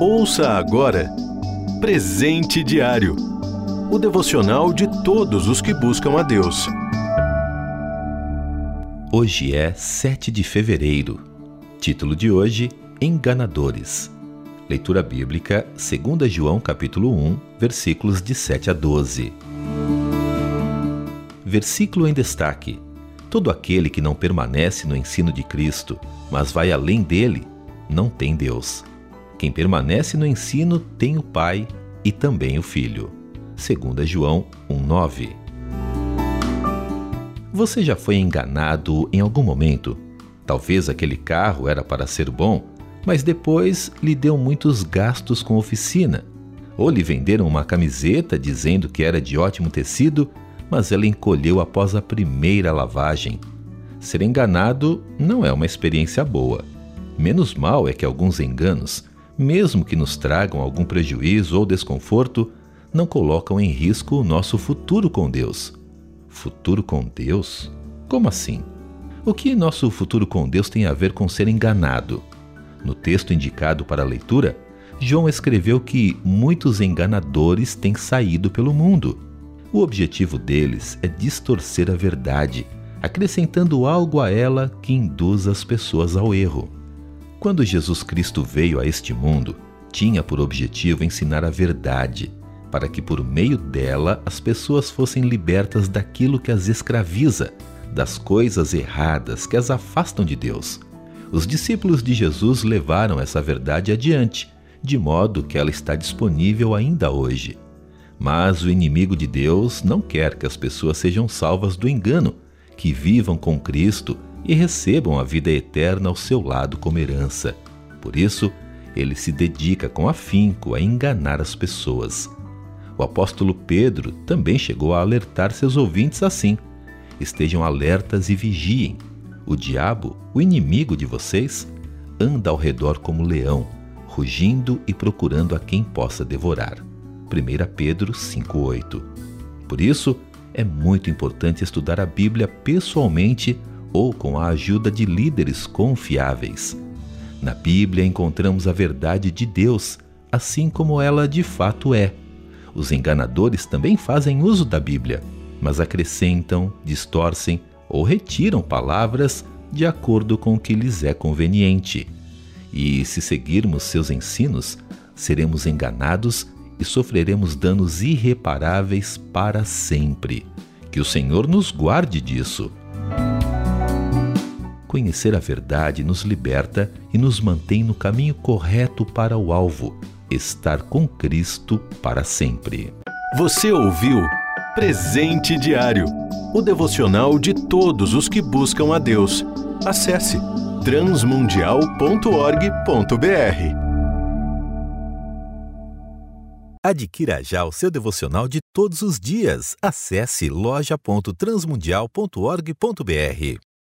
Ouça agora Presente Diário o devocional de todos os que buscam a Deus. Hoje é 7 de fevereiro. Título de hoje: Enganadores. Leitura bíblica, 2 João capítulo 1, versículos de 7 a 12. Versículo em destaque. Todo aquele que não permanece no ensino de Cristo, mas vai além dele, não tem Deus. Quem permanece no ensino tem o Pai e também o Filho. 2 João 1,9. Você já foi enganado em algum momento? Talvez aquele carro era para ser bom, mas depois lhe deu muitos gastos com oficina. Ou lhe venderam uma camiseta dizendo que era de ótimo tecido, mas ela encolheu após a primeira lavagem. Ser enganado não é uma experiência boa. Menos mal é que alguns enganos, mesmo que nos tragam algum prejuízo ou desconforto, não colocam em risco o nosso futuro com Deus. Futuro com Deus? Como assim? O que nosso futuro com Deus tem a ver com ser enganado? No texto indicado para a leitura, João escreveu que muitos enganadores têm saído pelo mundo. O objetivo deles é distorcer a verdade, acrescentando algo a ela que induz as pessoas ao erro. Quando Jesus Cristo veio a este mundo, tinha por objetivo ensinar a verdade, para que por meio dela as pessoas fossem libertas daquilo que as escraviza, das coisas erradas que as afastam de Deus. Os discípulos de Jesus levaram essa verdade adiante, de modo que ela está disponível ainda hoje. Mas o inimigo de Deus não quer que as pessoas sejam salvas do engano, que vivam com Cristo e recebam a vida eterna ao seu lado como herança. Por isso, ele se dedica com afinco a enganar as pessoas. O apóstolo Pedro também chegou a alertar seus ouvintes assim: estejam alertas e vigiem. O diabo, o inimigo de vocês, anda ao redor como leão, rugindo e procurando a quem possa devorar. 1 Pedro 5,8 Por isso, é muito importante estudar a Bíblia pessoalmente ou com a ajuda de líderes confiáveis. Na Bíblia encontramos a verdade de Deus, assim como ela de fato é. Os enganadores também fazem uso da Bíblia, mas acrescentam, distorcem ou retiram palavras de acordo com o que lhes é conveniente. E se seguirmos seus ensinos, seremos enganados e sofreremos danos irreparáveis para sempre. Que o Senhor nos guarde disso. Conhecer a verdade nos liberta e nos mantém no caminho correto para o alvo estar com Cristo para sempre. Você ouviu Presente Diário o devocional de todos os que buscam a Deus. Acesse transmundial.org.br. Adquira já o seu devocional de todos os dias. Acesse loja.transmundial.org.br.